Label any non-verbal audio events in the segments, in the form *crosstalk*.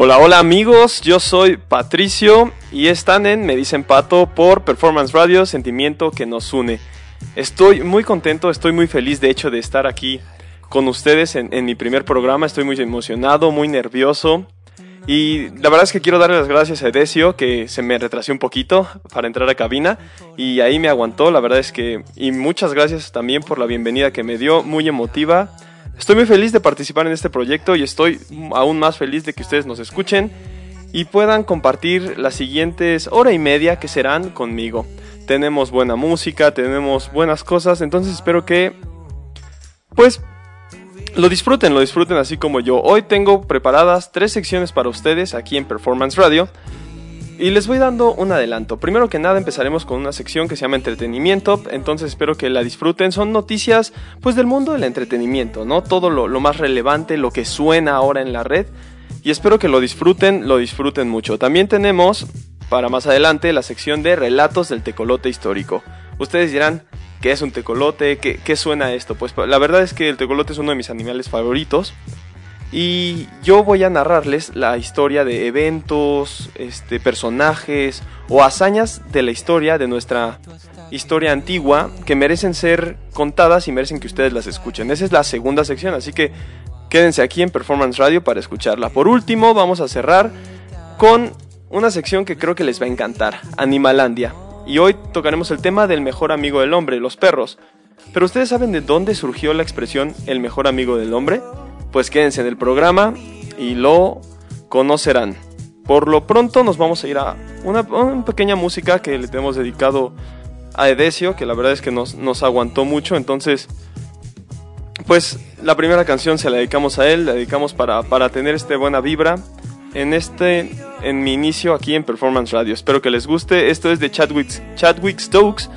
Hola, hola amigos, yo soy Patricio y están en Me Dicen Pato por Performance Radio, sentimiento que nos une. Estoy muy contento, estoy muy feliz de hecho de estar aquí con ustedes en, mi primer programa, estoy muy emocionado, muy nervioso. Y la verdad es que quiero darle las gracias a Edesio, que se me retrasó un poquito para entrar a cabina y ahí me aguantó, la verdad es que... Y muchas gracias también por la bienvenida que me dio, muy emotiva. Estoy muy feliz de participar en este proyecto y estoy aún más feliz de que ustedes nos escuchen y puedan compartir las siguientes hora y media que serán conmigo. Tenemos buena música, tenemos buenas cosas, entonces espero que pues lo disfruten, lo disfruten así como yo. Hoy tengo preparadas tres secciones para ustedes aquí en Performance Radio. Y les voy dando un adelanto. Primero que nada empezaremos con una sección que se llama entretenimiento, entonces espero que la disfruten. Son noticias pues del mundo del entretenimiento, ¿no? Todo lo, más relevante, lo que suena ahora en la red. Y espero que lo disfruten, lo disfruten mucho. También tenemos para más adelante la sección de relatos del tecolote histórico. Ustedes dirán, ¿qué es un tecolote? ¿Qué, qué suena esto? Pues la verdad es que el tecolote es uno de mis animales favoritos. Y yo voy a narrarles la historia de eventos, este, personajes o hazañas de la historia, de nuestra historia antigua, que merecen ser contadas y merecen que ustedes las escuchen. Esa es la segunda sección, así que quédense aquí en Performance Radio para escucharla. Por último, vamos a cerrar con una sección que creo que les va a encantar, Animalandia. Y hoy tocaremos el tema del mejor amigo del hombre, los perros. Pero ustedes saben de dónde surgió la expresión el mejor amigo del hombre? Pues quédense en el programa y lo conocerán. Por lo pronto nos vamos a ir a una, pequeña música que le tenemos dedicado a Edesio, que la verdad es que nos, nos aguantó mucho, entonces pues la primera canción se la dedicamos a él, la dedicamos para, para tener esta buena vibra en este en mi inicio aquí en Performance Radio. Espero que les guste. Esto es de Chadwick, Chadwick Stokes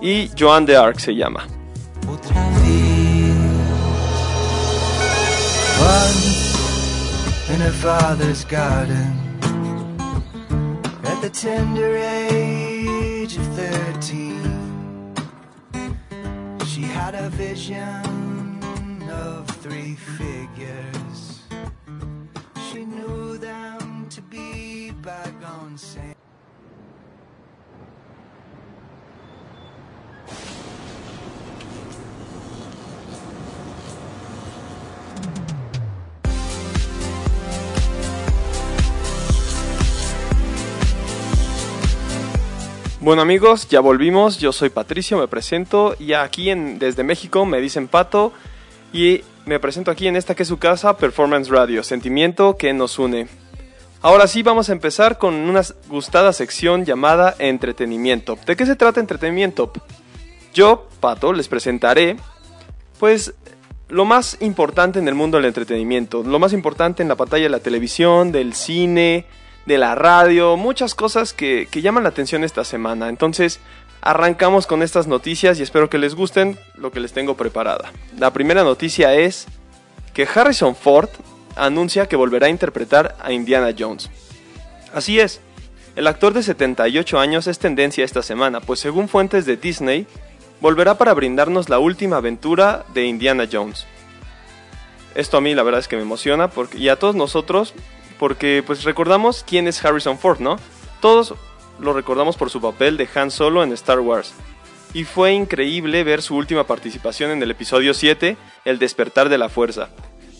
y Joan de Arc se llama. Once in her father's garden. At the tender age of thirteen She had a vision of three figures. She knew them to be bygone saints Bueno amigos, ya volvimos, yo soy Patricio, me presento y aquí en, desde México me dicen Pato y me presento aquí en esta que es su casa, Performance Radio, sentimiento que nos une. Ahora sí vamos a empezar con una gustada sección llamada entretenimiento. ¿De qué se trata entretenimiento? Yo, Pato, les presentaré pues lo más importante en el mundo del entretenimiento, lo más importante en la pantalla de la televisión, del cine, de la radio, muchas cosas que, llaman la atención esta semana. Entonces, arrancamos con estas noticias y espero que les gusten lo que les tengo preparada. La primera noticia es que Harrison Ford anuncia que volverá a interpretar a Indiana Jones. Así es, el actor de 78 años es tendencia esta semana, pues según fuentes de Disney, volverá para brindarnos la última aventura de Indiana Jones. Esto a mí la verdad es que me emociona porque, y a todos nosotros porque pues recordamos quién es Harrison Ford, ¿no? Todos lo recordamos por su papel de Han Solo en Star Wars. Y fue increíble ver su última participación en el episodio 7, El despertar de la fuerza.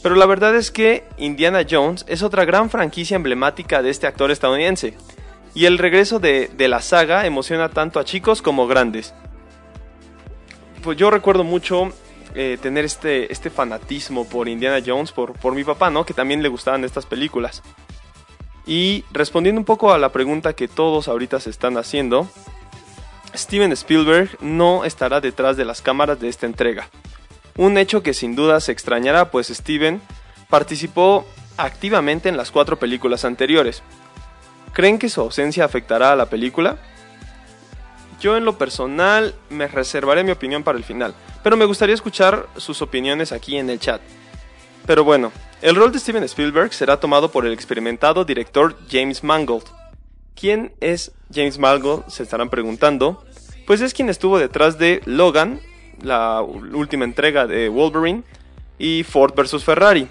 Pero la verdad es que Indiana Jones es otra gran franquicia emblemática de este actor estadounidense. Y el regreso de, la saga emociona tanto a chicos como grandes. Pues yo recuerdo mucho eh, tener este, este fanatismo por Indiana Jones, por, por mi papá, ¿no? Que también le gustaban estas películas. Y respondiendo un poco a la pregunta que todos ahorita se están haciendo, Steven Spielberg no estará detrás de las cámaras de esta entrega. Un hecho que sin duda se extrañará, pues Steven participó activamente en las cuatro películas anteriores. ¿Creen que su ausencia afectará a la película? Yo en lo personal me reservaré mi opinión para el final, pero me gustaría escuchar sus opiniones aquí en el chat. Pero bueno, el rol de Steven Spielberg será tomado por el experimentado director James Mangold. ¿Quién es James Mangold? Se estarán preguntando. Pues es quien estuvo detrás de Logan, la última entrega de Wolverine, y Ford vs. Ferrari.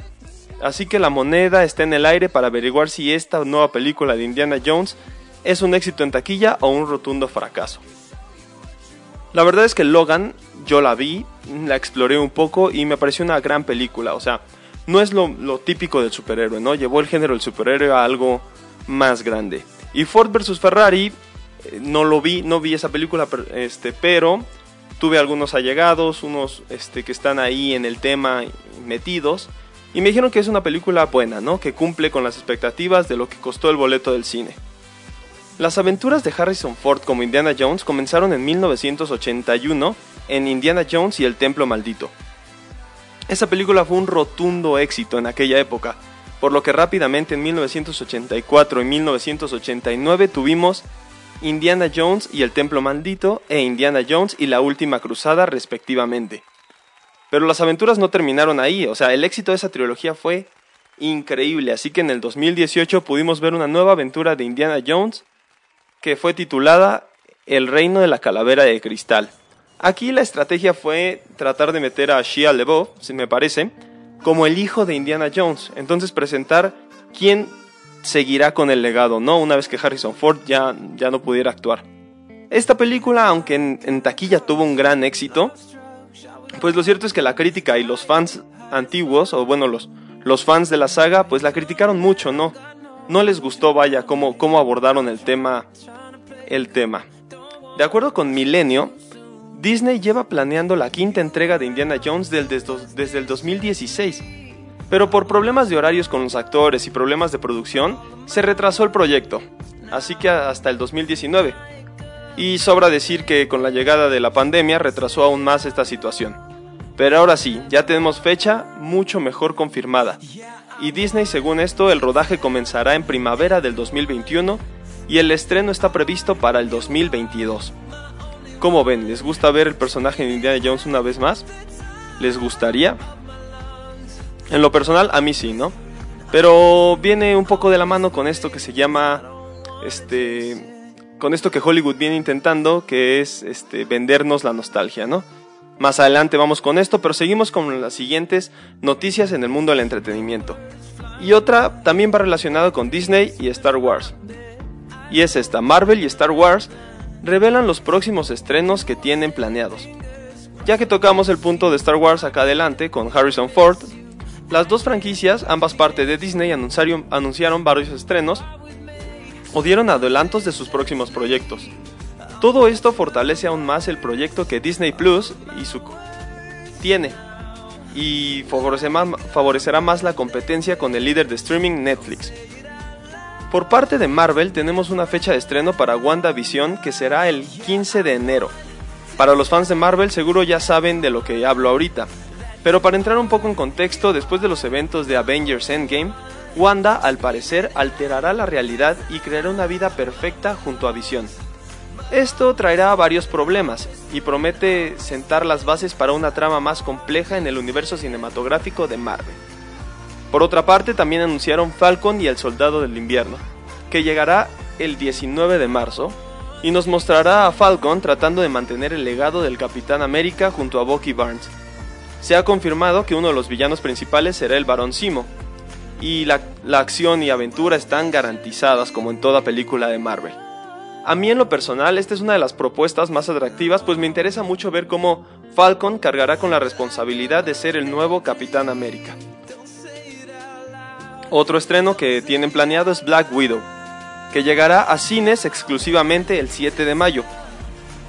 así que la moneda está en el aire para averiguar si esta nueva película de Indiana Jones es un éxito en taquilla o un rotundo fracaso. La verdad es que Logan yo la vi, la exploré un poco y me pareció una gran película, o sea, no es lo, típico del superhéroe, ¿no? Llevó el género del superhéroe a algo más grande. Y Ford vs. Ferrari, eh, no lo vi, no vi esa película, este, pero tuve algunos allegados, unos este, que están ahí en el tema metidos, y me dijeron que es una película buena, ¿no? Que cumple con las expectativas de lo que costó el boleto del cine. Las aventuras de Harrison Ford como Indiana Jones comenzaron en 1981 en Indiana Jones y el Templo Maldito. Esa película fue un rotundo éxito en aquella época, por lo que rápidamente en 1984 y 1989 tuvimos Indiana Jones y el Templo Maldito e Indiana Jones y la Última Cruzada respectivamente. Pero las aventuras no terminaron ahí, o sea, el éxito de esa trilogía fue increíble, así que en el 2018 pudimos ver una nueva aventura de Indiana Jones que fue titulada El reino de la calavera de cristal. Aquí la estrategia fue tratar de meter a Shia LeBeouf, si me parece, como el hijo de Indiana Jones. Entonces presentar quién seguirá con el legado, ¿no? Una vez que Harrison Ford ya, ya no pudiera actuar. Esta película, aunque en, taquilla tuvo un gran éxito, pues lo cierto es que la crítica y los fans antiguos, o bueno, los, los fans de la saga, pues la criticaron mucho, ¿no? no les gustó, vaya, cómo, cómo abordaron el tema, el tema. De acuerdo con Milenio, Disney lleva planeando la quinta entrega de Indiana Jones desde el 2016, pero por problemas de horarios con los actores y problemas de producción, se retrasó el proyecto, así que hasta el 2019. Y sobra decir que con la llegada de la pandemia retrasó aún más esta situación. Pero ahora sí, ya tenemos fecha mucho mejor confirmada y Disney según esto el rodaje comenzará en primavera del 2021 y el estreno está previsto para el 2022. ¿Cómo ven? ¿Les gusta ver el personaje de Indiana Jones una vez más? ¿Les gustaría? En lo personal a mí sí, ¿no? Pero viene un poco de la mano con esto que se llama este con esto que Hollywood viene intentando, que es este vendernos la nostalgia, ¿no? Más adelante vamos con esto, pero seguimos con las siguientes noticias en el mundo del entretenimiento. Y otra también va relacionada con Disney y Star Wars. Y es esta, Marvel y Star Wars revelan los próximos estrenos que tienen planeados. Ya que tocamos el punto de Star Wars acá adelante con Harrison Ford, las dos franquicias, ambas partes de Disney, anunciaron, anunciaron varios estrenos o dieron adelantos de sus próximos proyectos. Todo esto fortalece aún más el proyecto que Disney Plus y su tiene y favorecerá más la competencia con el líder de streaming Netflix. Por parte de Marvel tenemos una fecha de estreno para WandaVision que será el 15 de enero. Para los fans de Marvel seguro ya saben de lo que hablo ahorita, pero para entrar un poco en contexto, después de los eventos de Avengers Endgame, Wanda al parecer alterará la realidad y creará una vida perfecta junto a Vision. Esto traerá varios problemas y promete sentar las bases para una trama más compleja en el universo cinematográfico de Marvel. Por otra parte, también anunciaron Falcon y el Soldado del Invierno, que llegará el 19 de marzo y nos mostrará a Falcon tratando de mantener el legado del Capitán América junto a Bucky Barnes. Se ha confirmado que uno de los villanos principales será el Barón Simo, y la, la acción y aventura están garantizadas como en toda película de Marvel. A mí en lo personal esta es una de las propuestas más atractivas pues me interesa mucho ver cómo Falcon cargará con la responsabilidad de ser el nuevo Capitán América. Otro estreno que tienen planeado es Black Widow, que llegará a cines exclusivamente el 7 de mayo.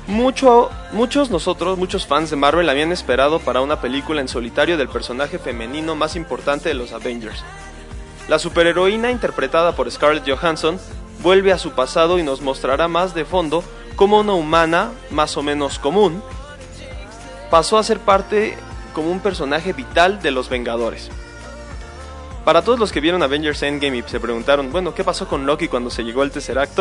Mucho, muchos nosotros, muchos fans de Marvel habían esperado para una película en solitario del personaje femenino más importante de los Avengers. La superheroína interpretada por Scarlett Johansson vuelve a su pasado y nos mostrará más de fondo cómo una humana más o menos común pasó a ser parte como un personaje vital de los Vengadores. Para todos los que vieron Avengers Endgame y se preguntaron, bueno, ¿qué pasó con Loki cuando se llegó el Tesseract?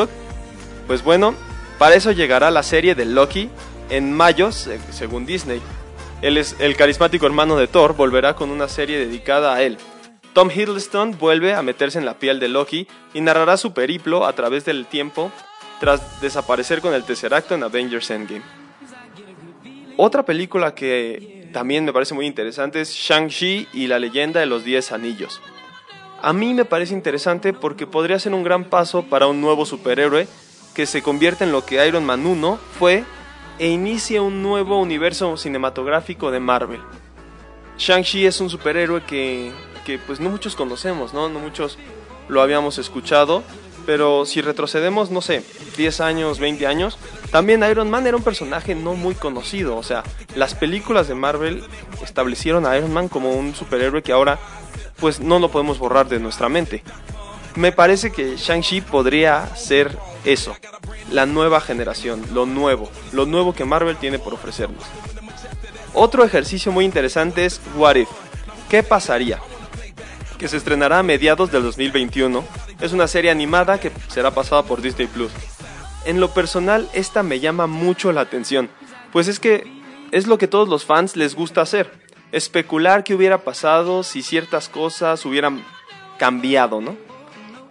Pues bueno, para eso llegará la serie de Loki en mayo, según Disney. Él es el carismático hermano de Thor, volverá con una serie dedicada a él. Tom Hiddleston vuelve a meterse en la piel de Loki y narrará su periplo a través del tiempo tras desaparecer con el Tesseract en Avengers Endgame. Otra película que también me parece muy interesante es Shang-Chi y la leyenda de los Diez Anillos. A mí me parece interesante porque podría ser un gran paso para un nuevo superhéroe que se convierte en lo que Iron Man 1 fue e inicia un nuevo universo cinematográfico de Marvel. Shang-Chi es un superhéroe que, que pues no muchos conocemos, ¿no? No muchos lo habíamos escuchado, pero si retrocedemos, no sé, 10 años, 20 años, también Iron Man era un personaje no muy conocido, o sea, las películas de Marvel establecieron a Iron Man como un superhéroe que ahora pues no lo podemos borrar de nuestra mente. Me parece que Shang-Chi podría ser eso, la nueva generación, lo nuevo, lo nuevo que Marvel tiene por ofrecernos. Otro ejercicio muy interesante es What If. ¿Qué pasaría? Que se estrenará a mediados del 2021. Es una serie animada que será pasada por Disney Plus. En lo personal, esta me llama mucho la atención, pues es que es lo que todos los fans les gusta hacer. Especular qué hubiera pasado si ciertas cosas hubieran cambiado, ¿no?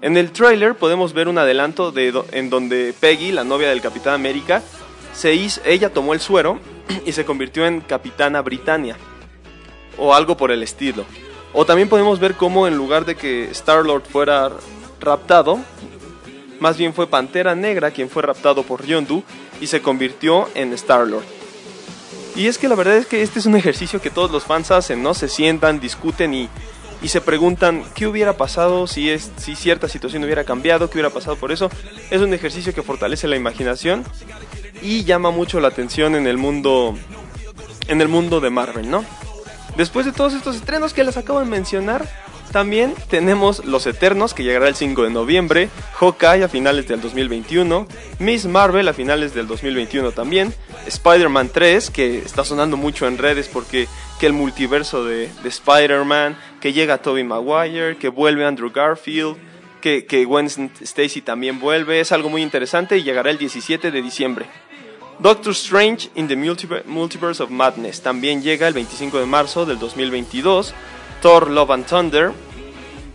En el tráiler podemos ver un adelanto de en donde Peggy, la novia del Capitán América, se hizo, ella tomó el suero *clears throat* y se convirtió en Capitana Britannia. O algo por el estilo. O también podemos ver cómo en lugar de que Star-Lord fuera raptado, más bien fue Pantera Negra quien fue raptado por Yondu y se convirtió en Star-Lord. Y es que la verdad es que este es un ejercicio que todos los fans hacen, ¿no? Se sientan, discuten y, y se preguntan qué hubiera pasado si, es, si cierta situación hubiera cambiado, qué hubiera pasado por eso. Es un ejercicio que fortalece la imaginación y llama mucho la atención en el mundo en el mundo de Marvel, ¿no? Después de todos estos estrenos que les acabo de mencionar, también tenemos Los Eternos, que llegará el 5 de noviembre, Hawkeye a finales del 2021, Miss Marvel a finales del 2021 también, Spider-Man 3, que está sonando mucho en redes porque que el multiverso de, de Spider-Man, que llega Tobey Maguire, que vuelve Andrew Garfield, que, que Gwen Stacy también vuelve, es algo muy interesante y llegará el 17 de diciembre. Doctor Strange in the Multiverse of Madness también llega el 25 de marzo del 2022. Thor Love and Thunder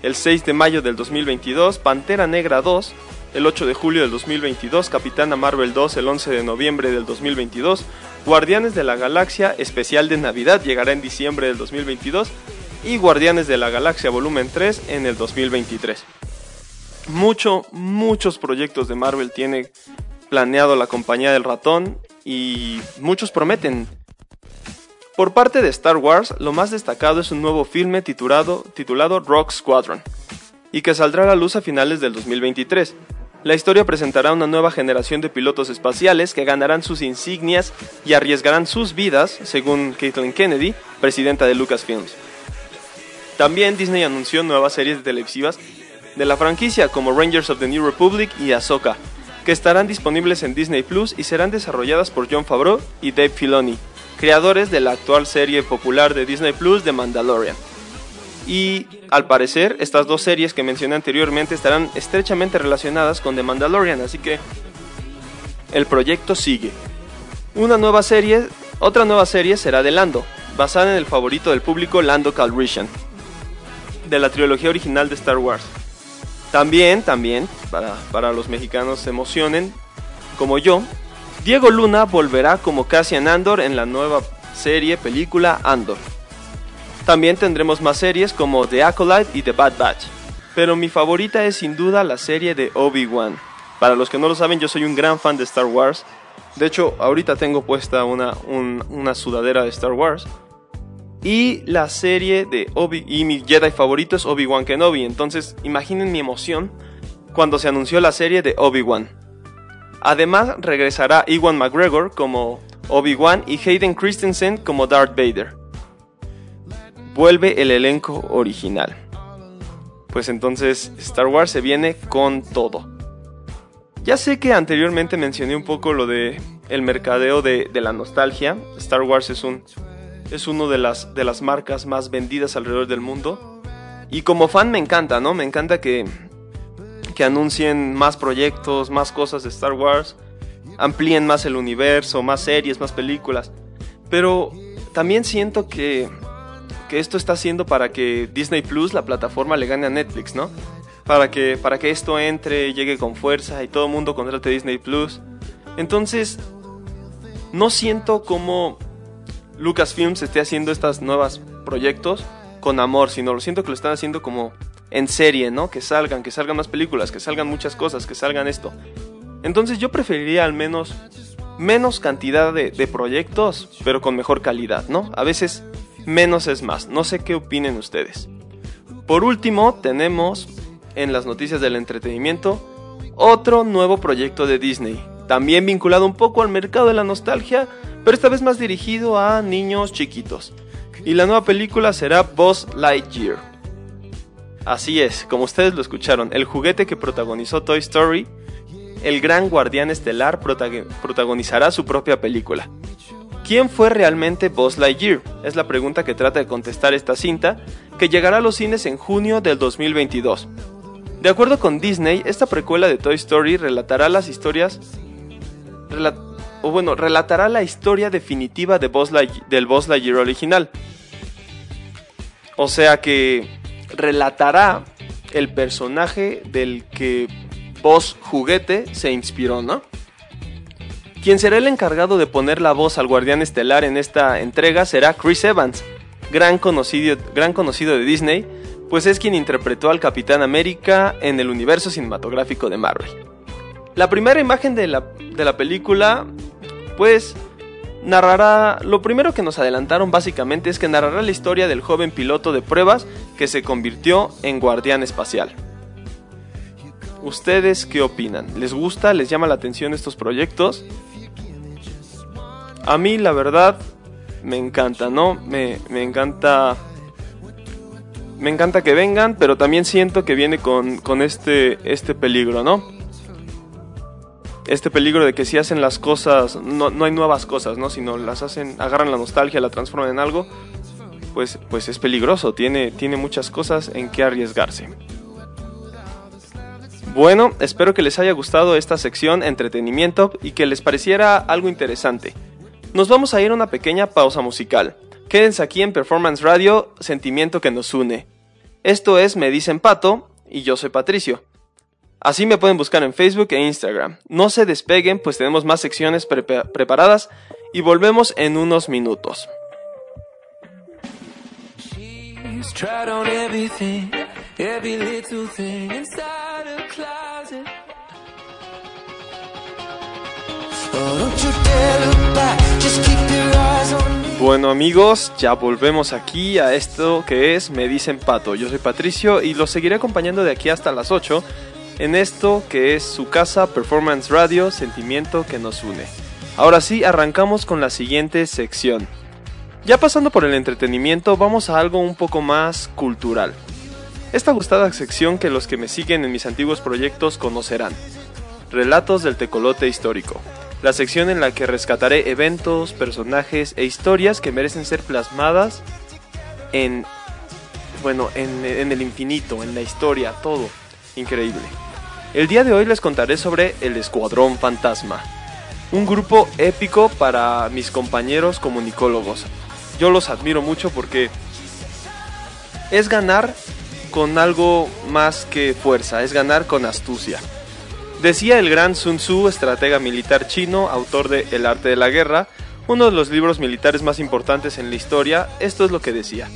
el 6 de mayo del 2022. Pantera Negra 2 el 8 de julio del 2022. Capitana Marvel 2 el 11 de noviembre del 2022. Guardianes de la Galaxia especial de Navidad llegará en diciembre del 2022. Y Guardianes de la Galaxia volumen 3 en el 2023. Mucho, muchos proyectos de Marvel tiene planeado la compañía del ratón y muchos prometen. Por parte de Star Wars, lo más destacado es un nuevo filme titulado, titulado Rock Squadron, y que saldrá a la luz a finales del 2023. La historia presentará una nueva generación de pilotos espaciales que ganarán sus insignias y arriesgarán sus vidas, según Caitlin Kennedy, presidenta de Lucasfilms. También Disney anunció nuevas series televisivas de la franquicia como Rangers of the New Republic y Ahsoka, que estarán disponibles en Disney Plus y serán desarrolladas por John Favreau y Dave Filoni, creadores de la actual serie popular de Disney Plus de Mandalorian. Y al parecer, estas dos series que mencioné anteriormente estarán estrechamente relacionadas con The Mandalorian, así que el proyecto sigue. Una nueva serie, otra nueva serie será de Lando, basada en el favorito del público Lando Calrissian, de la trilogía original de Star Wars. También, también, para, para los mexicanos se emocionen, como yo, Diego Luna volverá como Cassian Andor en la nueva serie película Andor. También tendremos más series como The Acolyte y The Bad Batch, pero mi favorita es sin duda la serie de Obi-Wan. Para los que no lo saben, yo soy un gran fan de Star Wars. De hecho, ahorita tengo puesta una, una sudadera de Star Wars. Y la serie de Obi y mi Jedi favorito es Obi-Wan Kenobi. Entonces, imaginen mi emoción cuando se anunció la serie de Obi-Wan. Además, regresará Ewan McGregor como Obi-Wan y Hayden Christensen como Darth Vader. Vuelve el elenco original. Pues entonces Star Wars se viene con todo. Ya sé que anteriormente mencioné un poco lo de el mercadeo de, la nostalgia. Star Wars es un es una de las marcas más vendidas alrededor del mundo. Y como fan me encanta, ¿no? Me encanta que, que anuncien más proyectos, más cosas de Star Wars, amplíen más el universo, más series, más películas. Pero también siento que, que esto está haciendo para que Disney Plus, la plataforma, le gane a Netflix, ¿no? Para que, para que esto entre, llegue con fuerza y todo el mundo contrate Disney Plus. Entonces, no siento como Lucasfilms esté haciendo estos nuevos proyectos con amor, sino lo siento que lo están haciendo como en serie, ¿no? Que salgan, que salgan más películas, que salgan muchas cosas, que salgan esto. Entonces yo preferiría al menos menos cantidad de, de proyectos, pero con mejor calidad, ¿no? A veces menos es más. No sé qué opinen ustedes. Por último, tenemos en las noticias del entretenimiento otro nuevo proyecto de Disney, también vinculado un poco al mercado de la nostalgia, pero esta vez más dirigido a niños chiquitos. Y la nueva película será Buzz Lightyear. Así es, como ustedes lo escucharon, el juguete que protagonizó Toy Story, el gran guardián estelar protagonizará su propia película. ¿Quién fue realmente Buzz Lightyear? Es la pregunta que trata de contestar esta cinta, que llegará a los cines en junio del 2022. De acuerdo con Disney, esta precuela de Toy Story relatará las historias. o bueno, relatará la historia definitiva de del Buzz Lightyear original. O sea que relatará el personaje del que Buzz Juguete se inspiró, ¿no? Quien será el encargado de poner la voz al guardián estelar en esta entrega será Chris Evans, gran conocido, gran conocido de Disney, pues es quien interpretó al Capitán América en el universo cinematográfico de Marvel. La primera imagen de la, de la película, pues narrará, lo primero que nos adelantaron básicamente es que narrará la historia del joven piloto de pruebas que se convirtió en guardián espacial. ¿Ustedes qué opinan? ¿Les gusta? ¿Les llama la atención estos proyectos? A mí la verdad me encanta, ¿no? Me, me encanta me encanta que vengan, pero también siento que viene con, este, este peligro, ¿no? Este peligro de que si hacen las cosas, no, no hay nuevas cosas, ¿no? Sino las hacen, agarran la nostalgia, la transforman en algo, pues, pues es peligroso, tiene, tiene muchas cosas en que arriesgarse. Bueno, espero que les haya gustado esta sección entretenimiento y que les pareciera algo interesante. Nos vamos a ir a una pequeña pausa musical. Quédense aquí en Performance Radio, sentimiento que nos une. Esto es Me dicen Pato y yo soy Patricio. Así me pueden buscar en Facebook e Instagram. No se despeguen pues tenemos más secciones preparadas y volvemos en unos minutos. Bueno amigos, ya volvemos aquí a esto que es Me dicen Pato. Yo soy Patricio y los seguiré acompañando de aquí hasta las 8 en esto que es su casa Performance Radio, sentimiento que nos une. Ahora sí, arrancamos con la siguiente sección. Ya pasando por el entretenimiento, vamos a algo un poco más cultural. Esta gustada sección que los que me siguen en mis antiguos proyectos conocerán. Relatos del tecolote histórico la sección en la que rescataré eventos, personajes e historias que merecen ser plasmadas en, bueno, en, el infinito, en la historia, todo. Increíble. El día de hoy les contaré sobre el Escuadrón Fantasma, un grupo épico para mis compañeros comunicólogos. Yo los admiro mucho porque es ganar con algo más que fuerza, es ganar con astucia. Decía el gran Sun Tzu, estratega militar chino, autor de El arte de la guerra, uno de los libros militares más importantes en la historia, esto es lo que decía.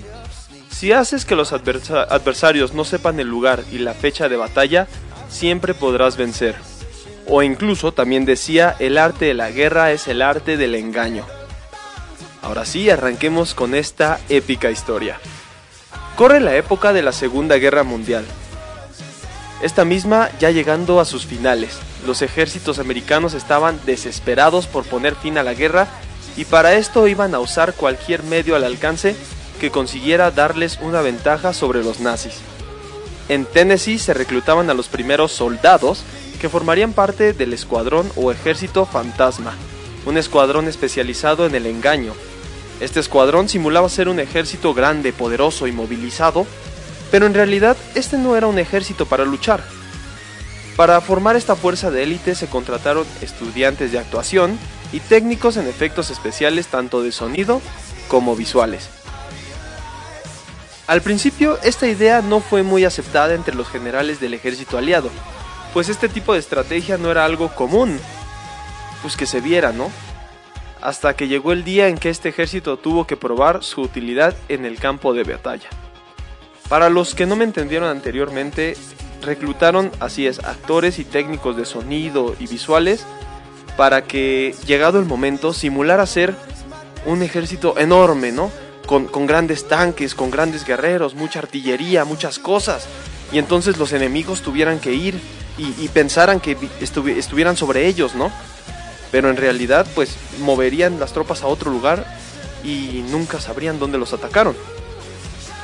Si haces que los adversarios no sepan el lugar y la fecha de batalla, siempre podrás vencer. O incluso también decía, el arte de la guerra es el arte del engaño. Ahora sí, arranquemos con esta épica historia. Corre la época de la Segunda Guerra Mundial, esta misma ya llegando a sus finales. Los ejércitos americanos estaban desesperados por poner fin a la guerra y para esto iban a usar cualquier medio al alcance que consiguiera darles una ventaja sobre los nazis. En Tennessee se reclutaban a los primeros soldados que formarían parte del escuadrón o ejército fantasma, un escuadrón especializado en el engaño. Este escuadrón simulaba ser un ejército grande, poderoso y movilizado pero en realidad este no era un ejército para luchar. Para formar esta fuerza de élite se contrataron estudiantes de actuación y técnicos en efectos especiales tanto de sonido como visuales. Al principio esta idea no fue muy aceptada entre los generales del ejército aliado, pues este tipo de estrategia no era algo común, pues que se viera, ¿no? Hasta que llegó el día en que este ejército tuvo que probar su utilidad en el campo de batalla. Para los que no me entendieron anteriormente, reclutaron, así es, actores y técnicos de sonido y visuales para que, llegado el momento, simulara ser un ejército enorme, ¿no? Con, grandes tanques, con grandes guerreros, mucha artillería, muchas cosas. Y entonces los enemigos tuvieran que ir y, pensaran que estuvieran sobre ellos, ¿no? Pero en realidad, pues moverían las tropas a otro lugar y nunca sabrían dónde los atacaron.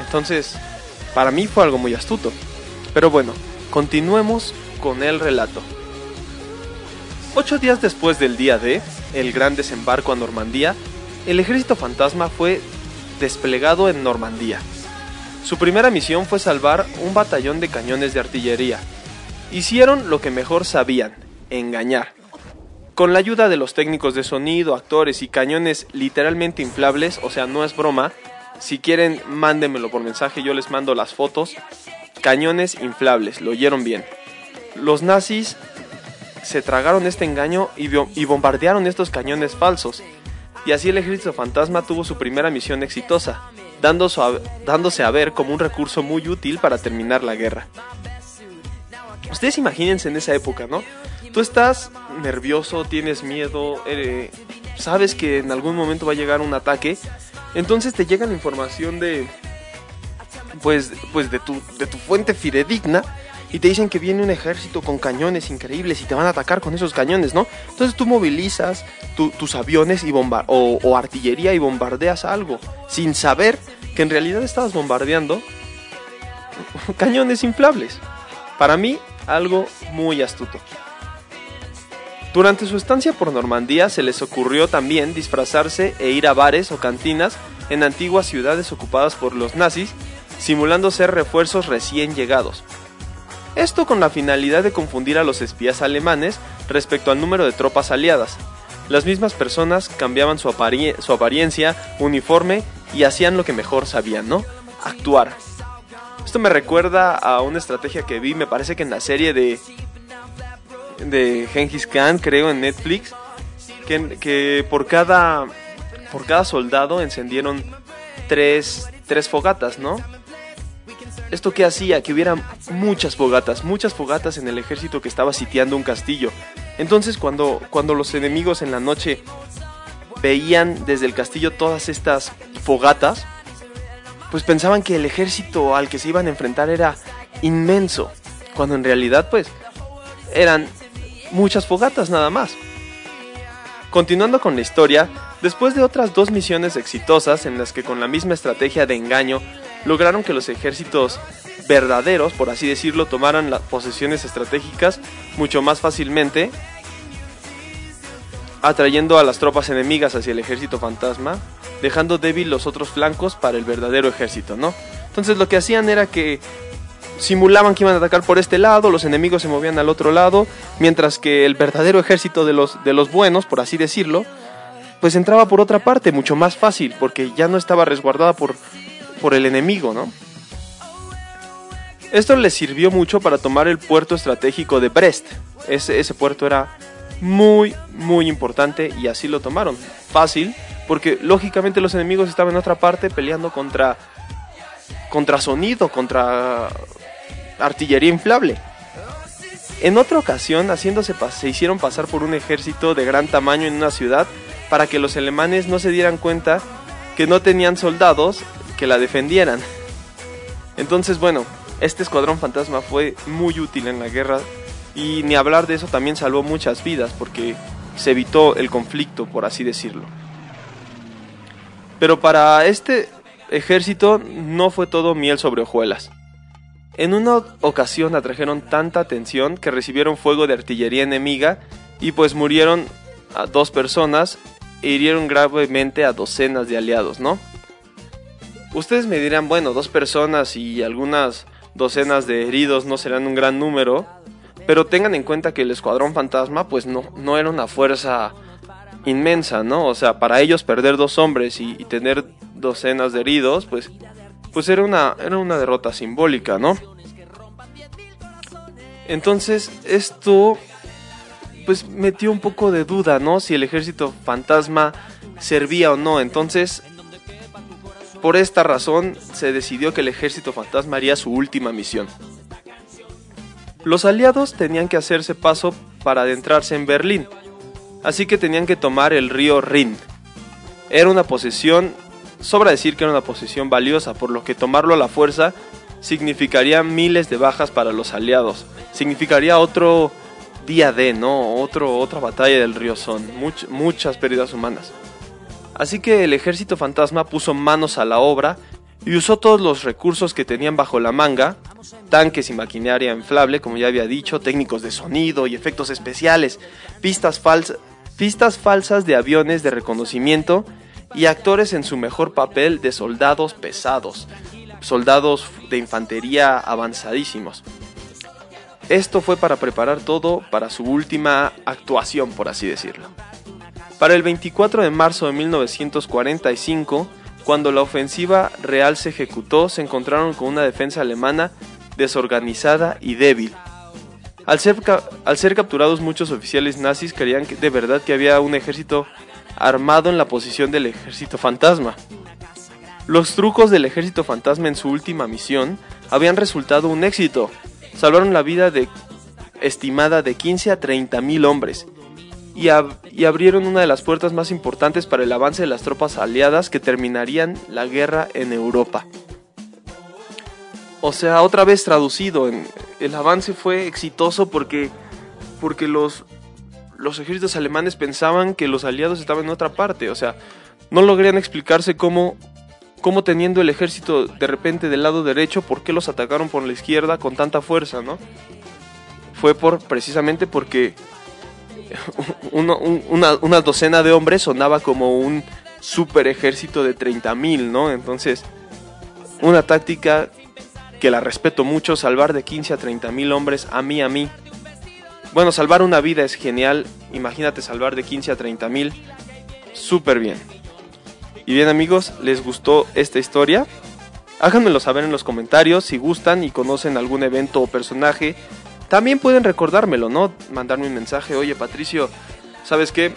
Entonces, para mí fue algo muy astuto. Pero bueno, continuemos con el relato. Ocho días después del día D, el gran desembarco a Normandía, el ejército fantasma fue desplegado en Normandía. Su primera misión fue salvar un batallón de cañones de artillería. Hicieron lo que mejor sabían, engañar. Con la ayuda de los técnicos de sonido, actores y cañones literalmente inflables, o sea, no es broma, si quieren mándenmelo por mensaje, yo les mando las fotos. Cañones inflables, lo oyeron bien. Los nazis se tragaron este engaño y, bombardearon estos cañones falsos. Y así el ejército fantasma tuvo su primera misión exitosa, dándose a ver como un recurso muy útil para terminar la guerra. Ustedes imagínense en esa época, ¿no? Tú estás nervioso, tienes miedo, eh, sabes que en algún momento va a llegar un ataque, entonces te llega la información de, pues, pues de tu, de tu fuente fidedigna y te dicen que viene un ejército con cañones increíbles y te van a atacar con esos cañones, ¿no? Entonces tú movilizas tus aviones y o, o, artillería y bombardeas algo, sin saber que en realidad estabas bombardeando *laughs* cañones inflables. Para mí, algo muy astuto. Durante su estancia por Normandía se les ocurrió también disfrazarse e ir a bares o cantinas en antiguas ciudades ocupadas por los nazis, simulando ser refuerzos recién llegados, esto con la finalidad de confundir a los espías alemanes respecto al número de tropas aliadas. Las mismas personas cambiaban su, apariencia, uniforme y hacían lo que mejor sabían, ¿no? Actuar. Esto me recuerda a una estrategia que vi, me parece que en la serie de de Genghis Khan, creo en Netflix, que, que por cada por cada soldado encendieron tres, tres fogatas, ¿no? ¿Esto qué hacía? Que hubiera muchas fogatas, muchas fogatas en el ejército que estaba sitiando un castillo. Entonces cuando, cuando los enemigos en la noche veían desde el castillo todas estas fogatas, pues pensaban que el ejército al que se iban a enfrentar era inmenso, cuando en realidad pues eran muchas fogatas nada más. Continuando con la historia, después de otras dos misiones exitosas en las que con la misma estrategia de engaño lograron que los ejércitos verdaderos, por así decirlo, tomaran las posesiones estratégicas mucho más fácilmente, atrayendo a las tropas enemigas hacia el ejército fantasma, dejando débil los otros flancos para el verdadero ejército, ¿no? Entonces lo que hacían era que simulaban que iban a atacar por este lado, los enemigos se movían al otro lado, mientras que el verdadero ejército de los, de los buenos, por así decirlo, pues entraba por otra parte, mucho más fácil, porque ya no estaba resguardada por, por el enemigo, ¿no? Esto les sirvió mucho para tomar el puerto estratégico de Brest. Ese, puerto era muy, muy importante y así lo tomaron. Fácil, porque lógicamente los enemigos estaban en otra parte peleando contra, contra sonido, contra artillería inflable. En otra ocasión, haciéndose se hicieron pasar por un ejército de gran tamaño en una ciudad para que los alemanes no se dieran cuenta que no tenían soldados que la defendieran. Entonces, bueno, este escuadrón fantasma fue muy útil en la guerra y ni hablar de eso también salvó muchas vidas porque se evitó el conflicto, por así decirlo. Pero para este ejército no fue todo miel sobre hojuelas. En una ocasión atrajeron tanta atención que recibieron fuego de artillería enemiga y pues murieron a dos personas e hirieron gravemente a docenas de aliados, ¿no? Ustedes me dirán, bueno, dos personas y algunas docenas de heridos no serán un gran número, pero tengan en cuenta que el escuadrón fantasma pues no, no era una fuerza inmensa, ¿no? O sea, para ellos perder dos hombres y, tener docenas de heridos, pues, pues era, una, era una derrota simbólica, ¿no? Entonces, esto pues metió un poco de duda, ¿no? Si el ejército fantasma servía o no. Entonces, por esta razón se decidió que el ejército fantasma haría su última misión. Los aliados tenían que hacerse paso para adentrarse en Berlín, así que tenían que tomar el río Rin. Era una posesión, sobra decir que era una posesión valiosa, por lo que tomarlo a la fuerza significaría miles de bajas para los aliados, significaría otro día de, ¿no? Otro, otra batalla del río Son, muchas pérdidas humanas. Así que el ejército fantasma puso manos a la obra y usó todos los recursos que tenían bajo la manga, tanques y maquinaria inflable, como ya había dicho, técnicos de sonido y efectos especiales, pistas, pistas falsas de aviones de reconocimiento y actores en su mejor papel de soldados pesados, soldados de infantería avanzadísimos. Esto fue para preparar todo para su última actuación, por así decirlo. Para el 24 de marzo de 1945, cuando la ofensiva real se ejecutó, se encontraron con una defensa alemana desorganizada y débil. Al ser, capturados muchos oficiales nazis creían que de verdad que había un ejército armado en la posición del ejército fantasma. Los trucos del ejército fantasma en su última misión habían resultado un éxito. Salvaron la vida de estimada de 15 a 30 mil hombres y, abrieron una de las puertas más importantes para el avance de las tropas aliadas que terminarían la guerra en Europa. O sea, otra vez traducido, el avance fue exitoso porque, porque los, los ejércitos alemanes pensaban que los aliados estaban en otra parte. O sea, no lograrían explicarse cómo, cómo teniendo el ejército de repente del lado derecho, por qué los atacaron por la izquierda con tanta fuerza, ¿no? Fue por, precisamente porque *laughs* una, docena de hombres sonaba como un super ejército de 30.000, ¿no? Entonces, una táctica que la respeto mucho, salvar de 15 a 30.000 hombres a mí, a mí. Bueno, salvar una vida es genial, imagínate salvar de 15 a 30.000, súper bien. Y bien amigos, ¿les gustó esta historia? Háganmelo saber en los comentarios si gustan y conocen algún evento o personaje también pueden recordármelo, ¿no? Mandarme un mensaje, oye Patricio, ¿sabes qué?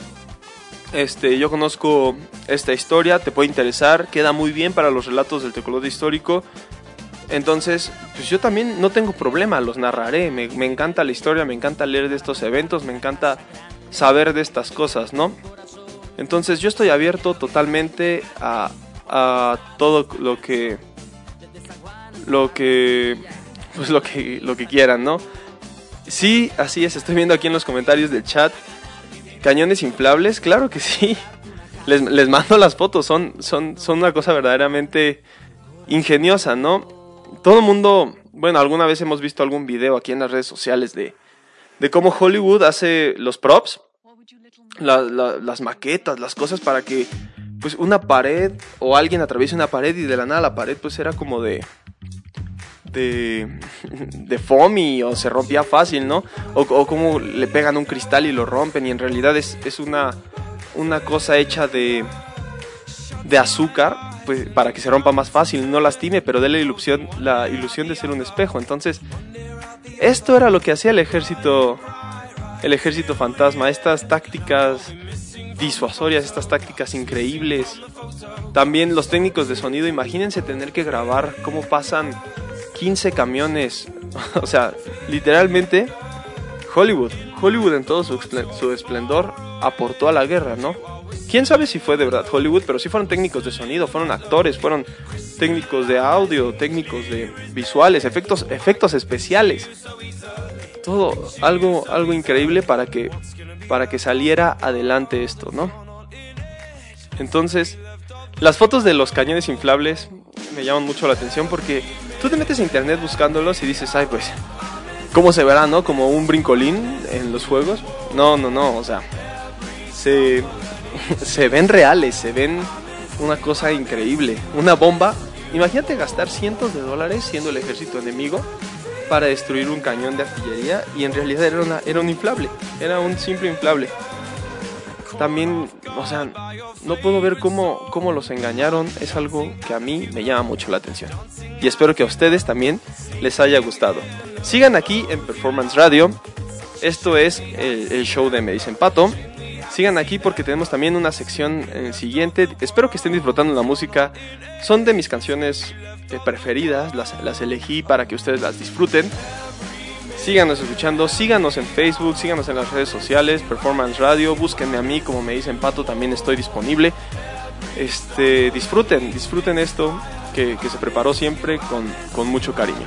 Este, yo conozco esta historia, te puede interesar, queda muy bien para los relatos del tecolote histórico. Entonces, pues yo también no tengo problema, los narraré. Me, encanta la historia, me encanta leer de estos eventos, me encanta saber de estas cosas, ¿no? Entonces yo estoy abierto totalmente a, a todo lo que lo que pues lo que lo que quieran, ¿no? Sí, así es, estoy viendo aquí en los comentarios del chat. Cañones inflables, claro que sí. Les, mando las fotos, son, son, son una cosa verdaderamente ingeniosa, ¿no? Todo el mundo, bueno, alguna vez hemos visto algún video aquí en las redes sociales de, de cómo Hollywood hace los props, las maquetas, las cosas para que pues una pared o alguien atraviese una pared y de la nada la pared pues era como de de, de foamy o se rompía fácil, ¿no? O, como le pegan un cristal y lo rompen y en realidad es, es una, una cosa hecha de, de azúcar pues, para que se rompa más fácil, no lastime, pero dé la ilusión, la ilusión de ser un espejo. Entonces, esto era lo que hacía el ejército, el ejército fantasma, estas tácticas disuasorias, estas tácticas increíbles. También los técnicos de sonido, imagínense tener que grabar cómo pasan 15 camiones. *laughs* o sea, literalmente Hollywood, Hollywood en todo su, su, esplendor aportó a la guerra, ¿no? Quién sabe si fue de verdad Hollywood, pero sí fueron técnicos de sonido, fueron actores, fueron técnicos de audio, técnicos de visuales, efectos, efectos especiales. Todo algo, algo increíble para que, para que saliera adelante esto, ¿no? Entonces, las fotos de los cañones inflables me llaman mucho la atención porque tú te metes a internet buscándolos y dices, ay, pues, ¿cómo se verá, no? Como un brincolín en los juegos. No, no, no, o sea, se, *laughs* se ven reales, se ven una cosa increíble. Una bomba. Imagínate gastar cientos de dólares siendo el ejército enemigo para destruir un cañón de artillería y en realidad era, una, era un inflable, era un simple inflable también, o sea, no puedo ver cómo, cómo los engañaron. Es algo que a mí me llama mucho la atención. Y espero que a ustedes también les haya gustado. Sigan aquí en Performance Radio. Esto es el, show de Me Dicen Pato. Sigan aquí porque tenemos también una sección eh, siguiente. Espero que estén disfrutando la música. Son de mis canciones eh, preferidas. Las, las elegí para que ustedes las disfruten. Síganos escuchando, síganos en Facebook, síganos en las redes sociales, Performance Radio, búsquenme a mí, como me dicen Pato, también estoy disponible. Este, disfruten, disfruten esto que, se preparó siempre con, con mucho cariño.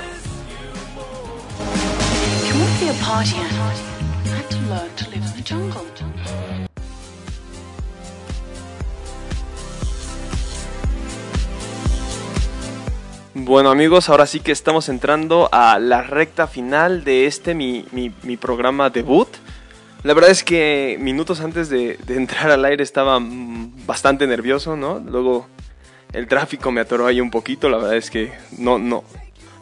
Bueno amigos, ahora sí que estamos entrando a la recta final de este mi, mi, programa debut. La verdad es que minutos antes de, de, entrar al aire estaba bastante nervioso, ¿no? Luego el tráfico me atoró ahí un poquito, la verdad es que no, no,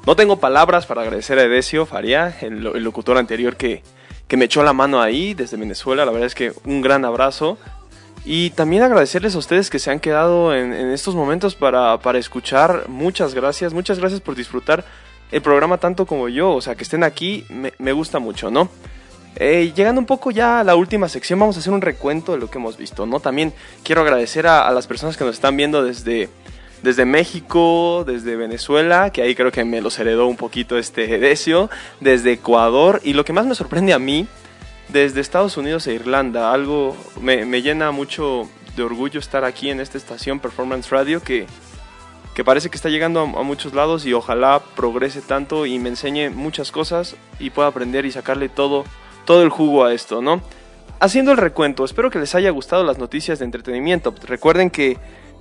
no tengo palabras para agradecer a Edesio Faría, el, el locutor anterior que, que me echó la mano ahí desde Venezuela, la verdad es que un gran abrazo. Y también agradecerles a ustedes que se han quedado en, estos momentos para, para, escuchar. Muchas gracias, muchas gracias por disfrutar el programa tanto como yo. O sea, que estén aquí me, gusta mucho, ¿no? Eh, llegando un poco ya a la última sección, vamos a hacer un recuento de lo que hemos visto, ¿no? También quiero agradecer a, las personas que nos están viendo desde, desde México, desde Venezuela, que ahí creo que me los heredó un poquito este *laughs* Edesio, desde Ecuador. Y lo que más me sorprende a mí desde Estados Unidos e Irlanda. Algo me, llena mucho de orgullo estar aquí en esta estación Performance Radio que, que parece que está llegando a, muchos lados y ojalá progrese tanto y me enseñe muchas cosas y pueda aprender y sacarle todo, todo el jugo a esto, ¿no? Haciendo el recuento, espero que les haya gustado las noticias de entretenimiento. Recuerden que,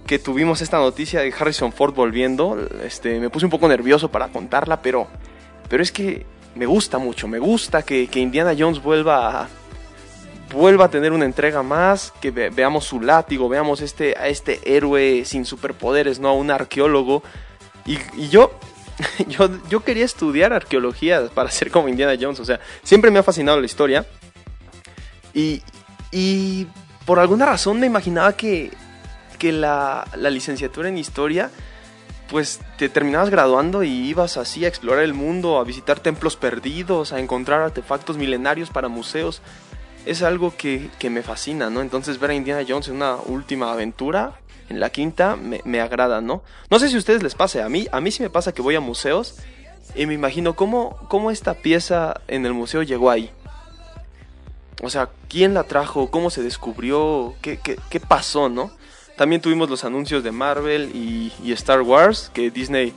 que tuvimos esta noticia de Harrison Ford volviendo. Este, me puse un poco nervioso para contarla, pero, pero es que me gusta mucho, me gusta que, Indiana Jones vuelva a, vuelva a tener una entrega más, que veamos su látigo, veamos este, a este héroe sin superpoderes, ¿no? A un arqueólogo. Y, yo, *laughs* yo, yo quería estudiar arqueología para ser como Indiana Jones, o sea, siempre me ha fascinado la historia. Y, y por alguna razón me imaginaba que, que la, la licenciatura en historia pues te terminabas graduando y ibas así a explorar el mundo, a visitar templos perdidos, a encontrar artefactos milenarios para museos. Es algo que, me fascina, ¿no? Entonces ver a Indiana Jones en una última aventura, en la quinta, me, agrada, ¿no? No sé si a ustedes les pase, a mí, a mí sí me pasa que voy a museos y me imagino cómo, cómo esta pieza en el museo llegó ahí. O sea, ¿quién la trajo? ¿Cómo se descubrió? ¿Qué, qué, qué pasó, no? También tuvimos los anuncios de Marvel y, Star Wars que Disney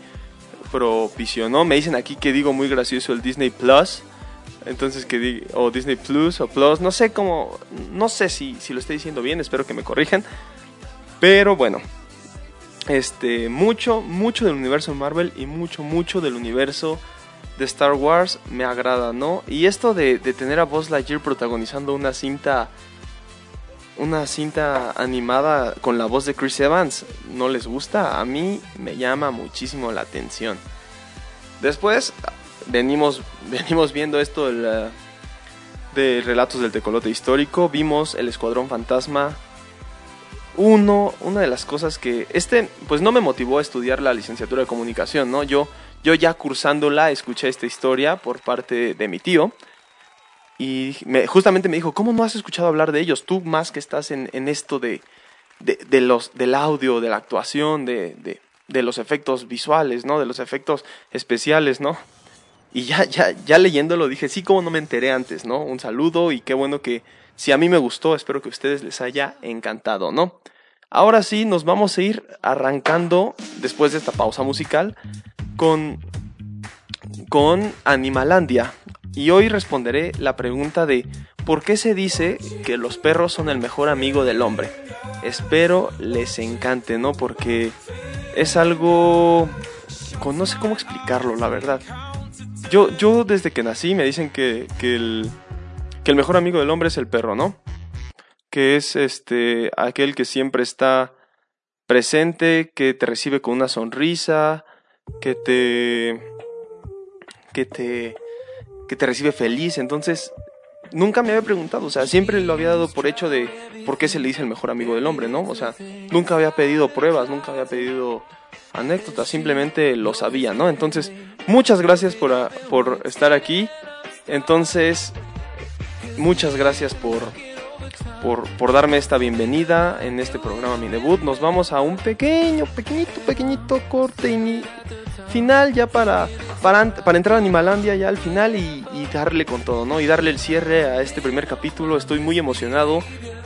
propicionó. Me dicen aquí que digo muy gracioso el Disney Plus. Entonces que digo, o Disney Plus o Plus, no sé cómo, no sé si, si lo estoy diciendo bien, espero que me corrijan. Pero bueno, este, mucho, mucho del universo Marvel y mucho, mucho del universo de Star Wars me agrada, ¿no? Y esto de, de tener a Buzz Lightyear protagonizando una cinta una cinta animada con la voz de Chris Evans no les gusta, a mí me llama muchísimo la atención. Después venimos, venimos viendo esto de, de relatos del tecolote histórico, vimos el Escuadrón Fantasma. Uno, una de las cosas que este pues no me motivó a estudiar la licenciatura de comunicación, ¿no? Yo yo ya cursándola escuché esta historia por parte de mi tío y me, justamente me dijo, ¿cómo no has escuchado hablar de ellos? Tú más que estás en, esto de, de, los, del audio, de la actuación, de, de, los efectos visuales, ¿no? De los efectos especiales, ¿no? Y ya, ya, ya leyéndolo dije, sí, cómo no me enteré antes, ¿no? Un saludo y qué bueno que si a mí me gustó, espero que a ustedes les haya encantado, ¿no? Ahora sí, nos vamos a ir arrancando, después de esta pausa musical, con, con Animalandia, y hoy responderé la pregunta de ¿por qué se dice que los perros son el mejor amigo del hombre? Espero les encante, ¿no? Porque es algo... no sé cómo explicarlo, la verdad. Yo, yo desde que nací me dicen que, que, el, que el mejor amigo del hombre es el perro, ¿no? Que es este aquel que siempre está presente, que te recibe con una sonrisa, que te que te que te recibe feliz. Entonces, nunca me había preguntado, o sea, siempre lo había dado por hecho de por qué se le dice el mejor amigo del hombre, ¿no? O sea, nunca había pedido pruebas, nunca había pedido anécdotas, simplemente lo sabía, ¿no? Entonces, muchas gracias por, por estar aquí. Entonces, muchas gracias por por, por darme esta bienvenida en este programa Mi Debut. Nos vamos a un pequeño, pequeñito, pequeñito corte y final ya para, para, para, entrar a Animalandia ya al final y, darle con todo, ¿no? Y darle el cierre a este primer capítulo. Estoy muy emocionado,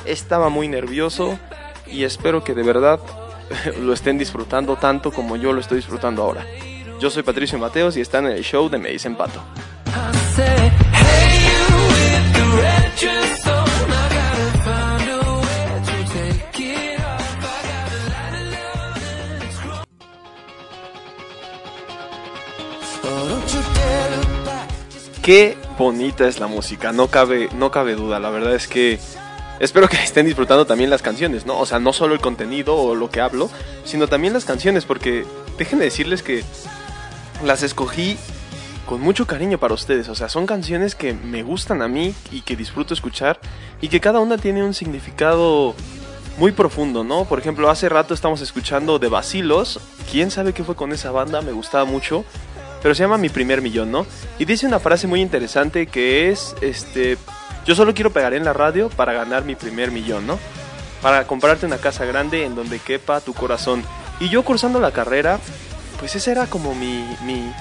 estaba muy nervioso y espero que de verdad *laughs* lo estén disfrutando tanto como yo lo estoy disfrutando ahora. Yo soy Patricio Mateos y están en el show de Me Dicen Pato. Qué bonita es la música, no cabe, no cabe duda, la verdad es que espero que *laughs* estén disfrutando también las canciones, ¿no? O sea, no solo el contenido o lo que hablo, sino también las canciones, porque déjenme decirles que las escogí con mucho cariño para ustedes, o sea, son canciones que me gustan a mí y que disfruto escuchar y que cada una tiene un significado muy profundo, ¿no? Por ejemplo, hace rato estamos escuchando de Basilos, quién sabe qué fue con esa banda, me gustaba mucho pero se llama Mi primer millón, ¿no? Y dice una frase muy interesante que es, este, yo solo quiero pegar en la radio para ganar mi primer millón, ¿no? Para comprarte una casa grande en donde quepa tu corazón. Y yo cursando la carrera, pues ese era como mi, mi,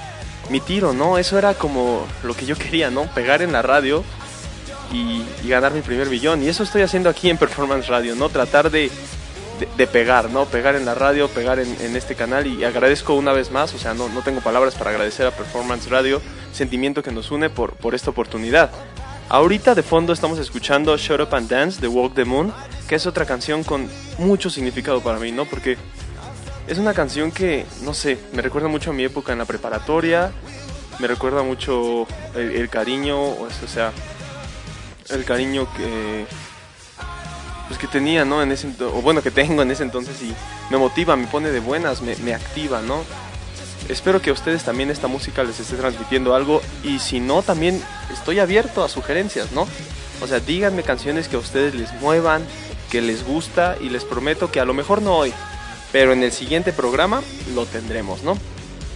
mi tiro, ¿no? Eso era como lo que yo quería, ¿no? Pegar en la radio y, y ganar mi primer millón. Y eso estoy haciendo aquí en Performance Radio, ¿no? Tratar de de, pegar, ¿no? Pegar en la radio, pegar en, este canal y agradezco una vez más, o sea, no, no tengo palabras para agradecer a Performance Radio, sentimiento que nos une por, por esta oportunidad. Ahorita de fondo estamos escuchando Shut Up and Dance de Walk the Moon, que es otra canción con mucho significado para mí, ¿no? Porque es una canción que, no sé, me recuerda mucho a mi época en la preparatoria, me recuerda mucho el, el cariño, o sea, el cariño que pues que tenía, ¿no? En ese, o bueno, que tengo en ese entonces y me motiva, me pone de buenas, me, me activa, ¿no? Espero que a ustedes también esta música les esté transmitiendo algo y si no, también estoy abierto a sugerencias, ¿no? O sea, díganme canciones que a ustedes les muevan, que les gusta y les prometo que a lo mejor no hoy, pero en el siguiente programa lo tendremos, ¿no?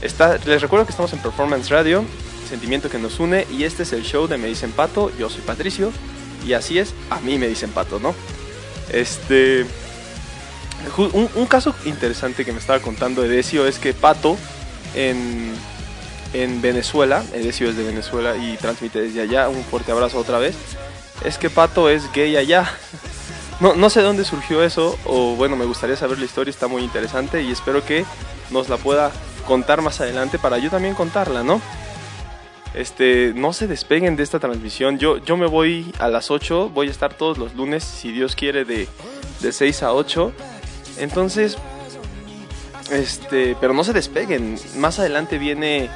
Está, les recuerdo que estamos en Performance Radio, sentimiento que nos une y este es el show de Me Dicen Pato, yo soy Patricio y así es, a mí me dicen Pato, ¿no? Este. Un, caso interesante que me estaba contando Edesio es que Pato en, en Venezuela, Edesio es de Venezuela y transmite desde allá, un fuerte abrazo otra vez, es que Pato es gay allá. *laughs* No, no sé dónde surgió eso, o bueno, me gustaría saber la historia, está muy interesante y espero que nos la pueda contar más adelante para yo también contarla, ¿no? Este, no se despeguen de esta transmisión. Yo, yo me voy a las 8, voy a estar todos los lunes, si Dios quiere, de, de 6 a 8. Entonces, este, pero no se despeguen. Más adelante viene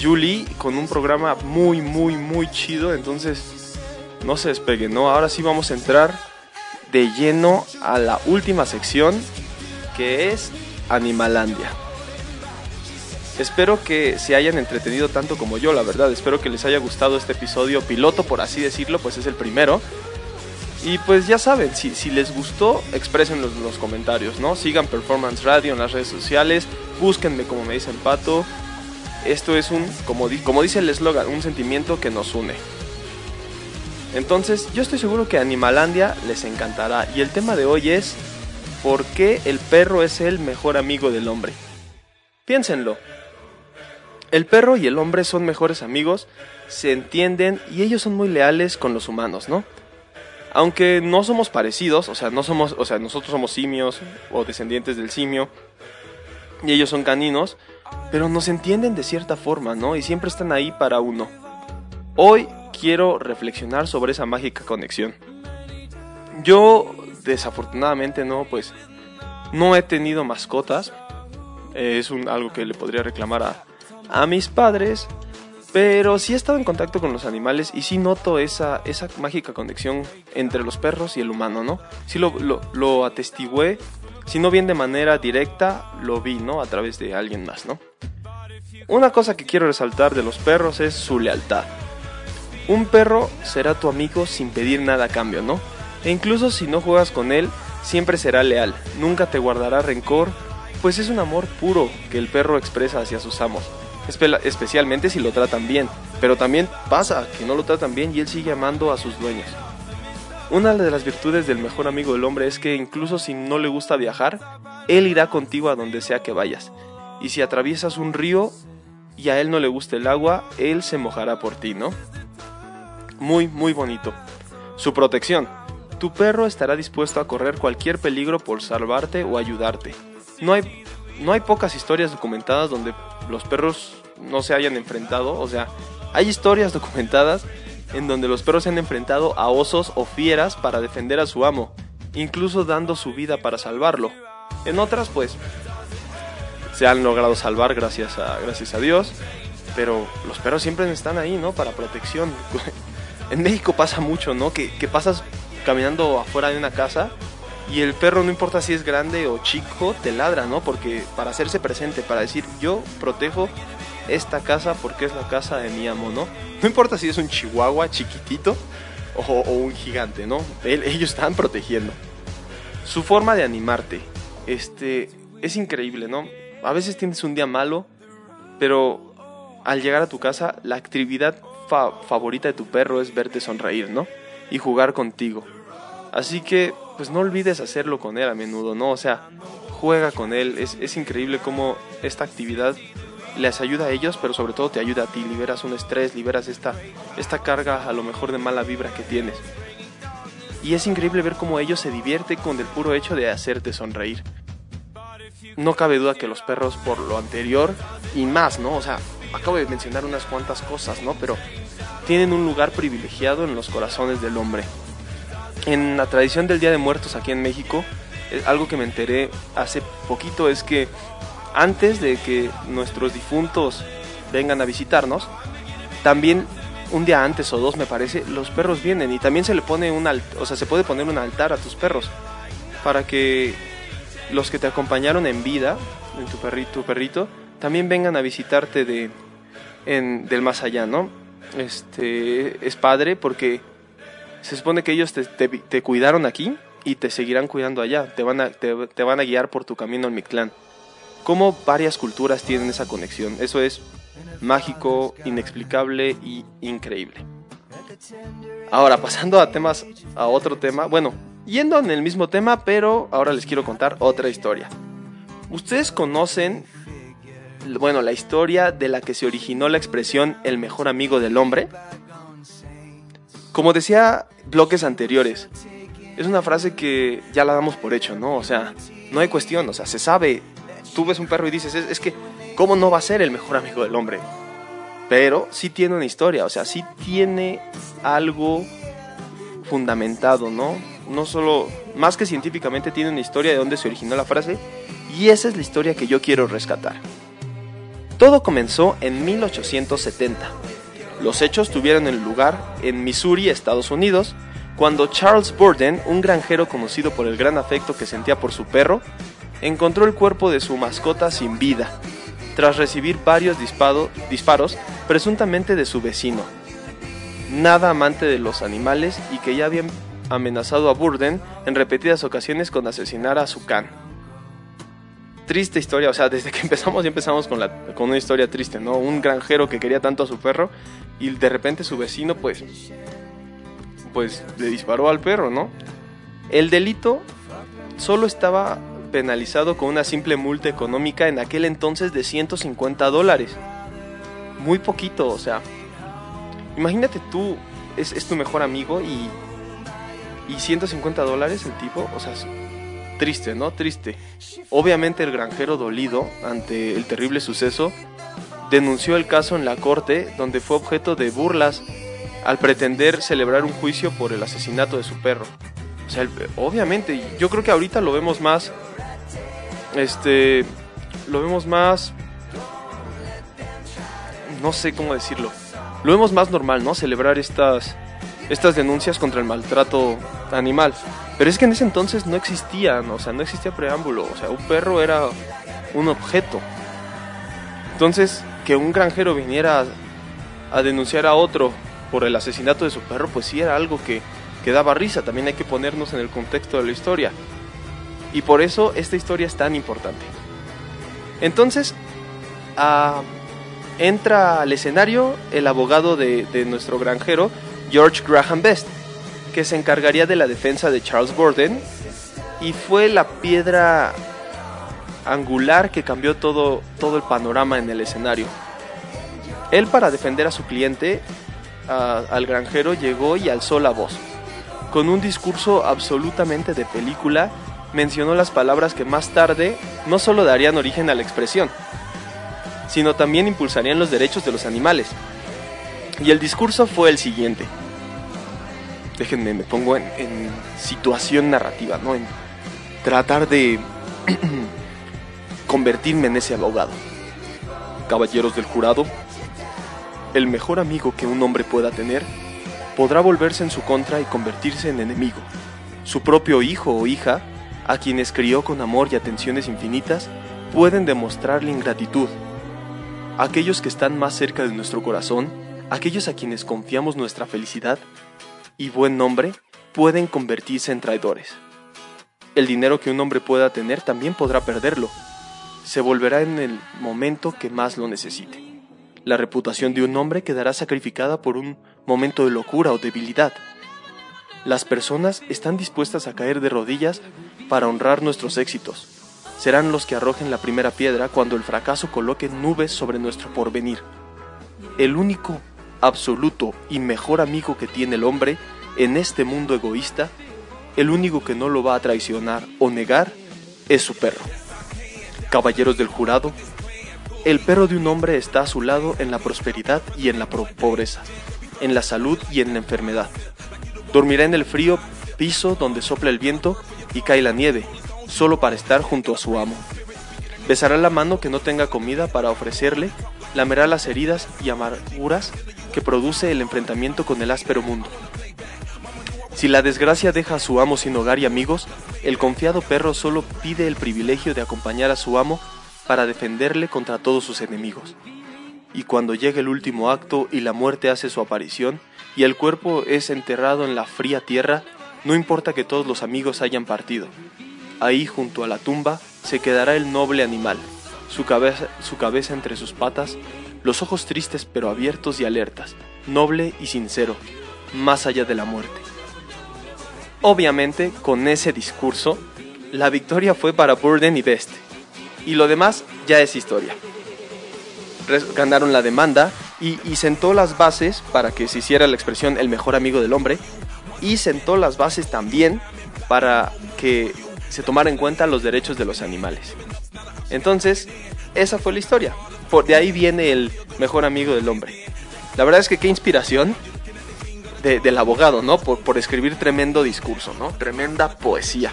Julie con un programa muy, muy, muy chido. Entonces, no se despeguen, ¿no? Ahora sí vamos a entrar de lleno a la última sección, que es Animalandia. Espero que se hayan entretenido tanto como yo, la verdad. Espero que les haya gustado este episodio piloto, por así decirlo, pues es el primero. Y pues ya saben, si, si les gustó, expresenlo en los comentarios, ¿no? Sigan Performance Radio en las redes sociales, búsquenme como me dicen Pato. Esto es un, como, como dice el eslogan, un sentimiento que nos une. Entonces, yo estoy seguro que Animalandia les encantará. Y el tema de hoy es, ¿por qué el perro es el mejor amigo del hombre? Piénsenlo. El perro y el hombre son mejores amigos, se entienden y ellos son muy leales con los humanos, ¿no? Aunque no somos parecidos, o sea, no somos, o sea, nosotros somos simios o descendientes del simio y ellos son caninos, pero nos entienden de cierta forma, ¿no? Y siempre están ahí para uno. Hoy quiero reflexionar sobre esa mágica conexión. Yo desafortunadamente no, pues no he tenido mascotas. Es un, algo que le podría reclamar a, a mis padres, pero sí he estado en contacto con los animales y sí noto esa, esa mágica conexión entre los perros y el humano, ¿no? Sí lo, lo, atestigué, si no bien de manera directa, lo vi, ¿no? A través de alguien más, ¿no? Una cosa que quiero resaltar de los perros es su lealtad. Un perro será tu amigo sin pedir nada a cambio, ¿no? E incluso si no juegas con él, siempre será leal, nunca te guardará rencor, pues es un amor puro que el perro expresa hacia sus amos especialmente si lo tratan bien. Pero también pasa que no lo tratan bien y él sigue amando a sus dueños. Una de las virtudes del mejor amigo del hombre es que incluso si no le gusta viajar, él irá contigo a donde sea que vayas. Y si atraviesas un río y a él no le gusta el agua, él se mojará por ti, ¿no? Muy, muy bonito. Su protección. Tu perro estará dispuesto a correr cualquier peligro por salvarte o ayudarte. No hay, no hay pocas historias documentadas donde los perros no se hayan enfrentado, o sea, hay historias *laughs* documentadas en donde los perros se han enfrentado a osos o fieras para defender a su amo, incluso dando su vida para salvarlo. En otras, pues, se han logrado salvar gracias a, gracias a Dios, pero los perros siempre están ahí, ¿no? Para protección. *laughs* en México pasa mucho, ¿no? Que, que pasas caminando afuera de una casa y el perro, no importa si es grande o chico, te ladra, ¿no? Porque para hacerse presente, para decir yo protejo esta casa porque es la casa de mi amo, ¿no? No importa si es un chihuahua chiquitito o, un gigante, ¿no? *laughs* ellos están protegiendo. Su forma de animarte, este, es increíble, ¿no? A veces tienes un día malo, pero al llegar a tu casa, la actividad favorita de tu perro es verte sonreír, ¿no? Y jugar contigo. Así que, pues no olvides hacerlo con él a menudo, ¿no? O sea, juega con él. Es, es increíble cómo esta actividad les ayuda a ellos, pero sobre todo te ayuda a ti, liberas un estrés, liberas esta, esta carga a lo mejor de mala vibra que tienes. Y es increíble ver cómo ellos se divierten con el puro hecho de hacerte sonreír. No cabe duda que los perros por lo anterior y más, ¿no? O sea, acabo de mencionar unas cuantas cosas, ¿no? Pero tienen un lugar privilegiado en los corazones del hombre. En la tradición del Día de Muertos aquí en México, eh, algo que me enteré hace poquito es que antes de que nuestros difuntos vengan a visitarnos, también un día antes o dos me parece, los perros vienen y también se le pone un altar, o sea, se puede poner un altar a tus perros para que los que te acompañaron en vida, en tu perrito, también vengan a visitarte de en, del más allá, ¿no? Este es padre porque se supone que ellos te, cuidaron aquí y te seguirán cuidando allá, te van a, guiar por tu camino al Mictlán cómo varias culturas tienen esa conexión. Eso es mágico, inexplicable y increíble. Ahora, pasando a temas, a otro tema, bueno, yendo en el mismo tema, pero ahora les quiero contar otra historia. Ustedes conocen, bueno, la historia de la que se originó la expresión el mejor amigo del hombre. Como decía bloques anteriores, es una frase que ya la damos por hecho, ¿no? O sea, no hay cuestión, o sea, se sabe, tú ves un perro y dices, es, que, ¿cómo no va a ser el mejor amigo del hombre? Pero sí tiene una historia, o sea, sí tiene algo fundamentado, ¿no? No solo, más que científicamente, tiene una historia de dónde se originó la frase, y esa es la historia que yo quiero rescatar. Todo comenzó en 1870. Los hechos tuvieron lugar en Missouri, Estados Unidos, cuando Charles Borden, un granjero conocido por el gran afecto que sentía por su perro, encontró el cuerpo de su mascota sin vida, tras recibir varios disparos presuntamente de su vecino, nada amante de los animales y que ya habían amenazado a Burden en repetidas ocasiones con asesinar a su can. Triste historia, o sea, desde que *laughs* empezamos ya empezamos con, la, con una historia triste, ¿no? Un granjero que quería tanto a su perro y de repente su vecino pues pues le disparó al perro, ¿no? El delito solo estaba penalizado con una simple multa económica en aquel entonces de 150 dólares. Muy poquito, o sea. Imagínate tú, es, tu mejor amigo y, y 150 dólares el tipo, o sea, triste, ¿no? Triste. Obviamente el granjero dolido ante el terrible suceso denunció el caso en la corte donde fue objeto de burlas al pretender celebrar un juicio por el asesinato de su perro. O sea, obviamente, yo creo que ahorita lo vemos más este, lo vemos más, no sé cómo decirlo, lo vemos más normal, ¿no? Celebrar estas, estas denuncias contra el maltrato animal. Pero es que en ese entonces no existía, o sea, no existía preámbulo, o sea, un perro era un objeto. Entonces, que un granjero viniera a, denunciar a otro por el asesinato de su perro, pues sí era algo que, que daba risa. También hay que ponernos en el contexto de la historia. Y por eso esta historia es tan importante. Entonces, ah, entra al escenario el abogado de, nuestro granjero, George Graham Best, que se encargaría de la defensa de Charles Borden y fue la piedra angular que cambió todo, todo el panorama en el escenario. Él para defender a su cliente, al granjero, llegó y alzó la voz. Con un discurso absolutamente de película, mencionó las palabras que más tarde no solo darían origen a la expresión, sino también impulsarían los derechos de los animales. Y el discurso fue el siguiente. Déjenme, me pongo en, en situación narrativa, ¿no? En tratar de *clears throat* convertirme en ese abogado. Caballeros del jurado, el mejor amigo que un hombre pueda tener podrá volverse en su contra y convertirse en enemigo. Su propio hijo o hija, a quienes crió con amor y atenciones infinitas, pueden demostrarle ingratitud. Aquellos que están más cerca de nuestro corazón, aquellos a quienes confiamos nuestra felicidad y buen nombre, pueden convertirse en traidores. El dinero que un hombre pueda tener también podrá perderlo, se volverá en el momento que más lo necesite. La reputación de un hombre quedará sacrificada por un momento de locura o debilidad. Las personas están dispuestas a caer de rodillas para honrar nuestros éxitos. Serán los que arrojen la primera piedra cuando el fracaso coloque nubes sobre nuestro porvenir. El único, absoluto y mejor amigo que tiene el hombre en este mundo egoísta, el único que no lo va a traicionar o negar, es su perro. Caballeros del jurado, el perro de un hombre está a su lado en la prosperidad y en la pobreza, en la salud y en la enfermedad. Dormirá en el frío piso donde sopla el viento y cae la nieve, solo para estar junto a su amo. Besará la mano que no tenga comida para ofrecerle, lamerá las heridas y amarguras produce el enfrentamiento con el áspero mundo. Si la desgracia deja a su amo sin hogar y amigos, el confiado perro solo pide el privilegio de acompañar a su amo para defenderle contra todos sus enemigos. Y cuando llega el último acto y la muerte hace su aparición, y el cuerpo es enterrado en la fría tierra, no importa que todos los amigos hayan partido. Ahí, junto a la tumba, se quedará el noble animal, su cabeza entre sus patas, los ojos tristes pero abiertos y alertas, noble y sincero, más allá de la muerte. Obviamente, con ese discurso, la victoria fue para Burden y Best. Y lo demás ya es historia. Ganaron la demanda y, sentó las bases para que se hiciera la expresión el mejor amigo del hombre. Y sentó las bases también para que se tomara en cuenta los derechos de los animales. Entonces, esa fue la historia. Por, de ahí viene el mejor amigo del hombre. La verdad es que qué inspiración del abogado, ¿no? Por, por escribir tremendo discurso, ¿no? Tremenda poesía.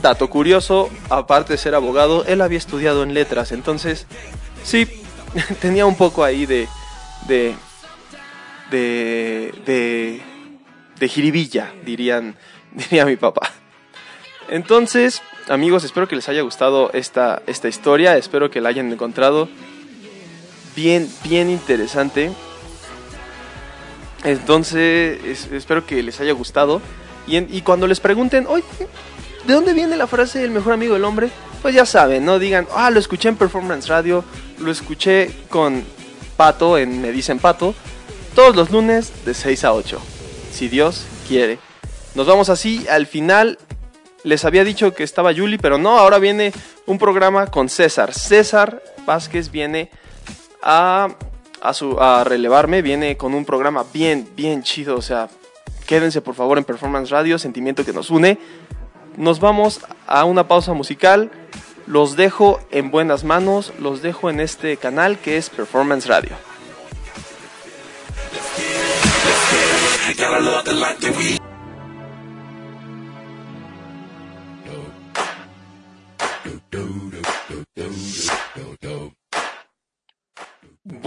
Dato curioso, aparte de ser abogado, él había estudiado en letras, entonces sí, *laughs* tenía un poco ahí de, de, de, de, de jiribilla, dirían, *laughs* diría mi papá. Entonces, amigos, espero que les haya gustado esta, esta historia, espero que la hayan encontrado bien, bien interesante. Entonces, espero que les haya gustado. Y, cuando les pregunten, ¿de dónde viene la frase el mejor amigo del hombre? Pues ya saben, no digan, ah, lo escuché en Performance Radio, lo escuché con Pato en Me Dicen Pato, todos los lunes de 6 a 8, si Dios quiere. Nos vamos así, al final les había dicho que estaba Yuli, pero no, ahora viene un programa con César. César Vázquez viene a a, su, a relevarme, viene con un programa bien, bien chido. O sea, quédense por favor en Performance Radio, sentimiento que nos une. Nos vamos a una pausa musical. Los dejo en buenas manos, los dejo en este canal que es Performance Radio.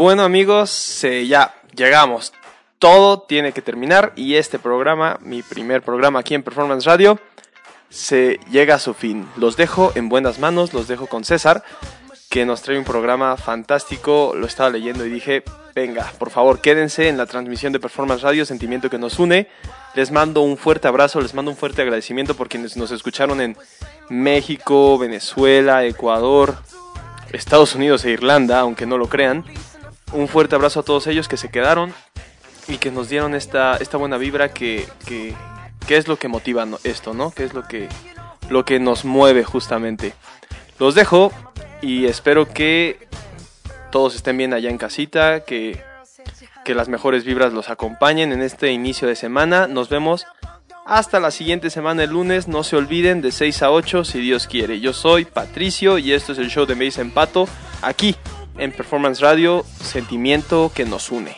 Bueno amigos, ya llegamos. Todo tiene que terminar y este programa, mi primer programa aquí en Performance Radio, se llega a su fin. Los dejo en buenas manos, los dejo con César, que nos trae un programa fantástico. Lo estaba leyendo y dije, venga, por favor, quédense en la transmisión de Performance Radio, sentimiento que nos une. Les mando un fuerte abrazo, les mando un fuerte agradecimiento por quienes nos escucharon en México, Venezuela, Ecuador, Estados Unidos e Irlanda, aunque no lo crean. Un fuerte abrazo a todos ellos que se quedaron. y que nos dieron esta, esta buena vibra que, que, es lo que motiva esto, ¿no? Que es lo que, lo que nos mueve justamente. Los dejo y espero que todos estén bien allá en casita, que, que las mejores vibras los acompañen en este inicio de semana. Nos vemos hasta la siguiente semana el lunes. No se olviden de 6 a 8 si Dios quiere. Yo soy Patricio y esto es el show de Me Pato aquí en Performance Radio, sentimiento que nos une.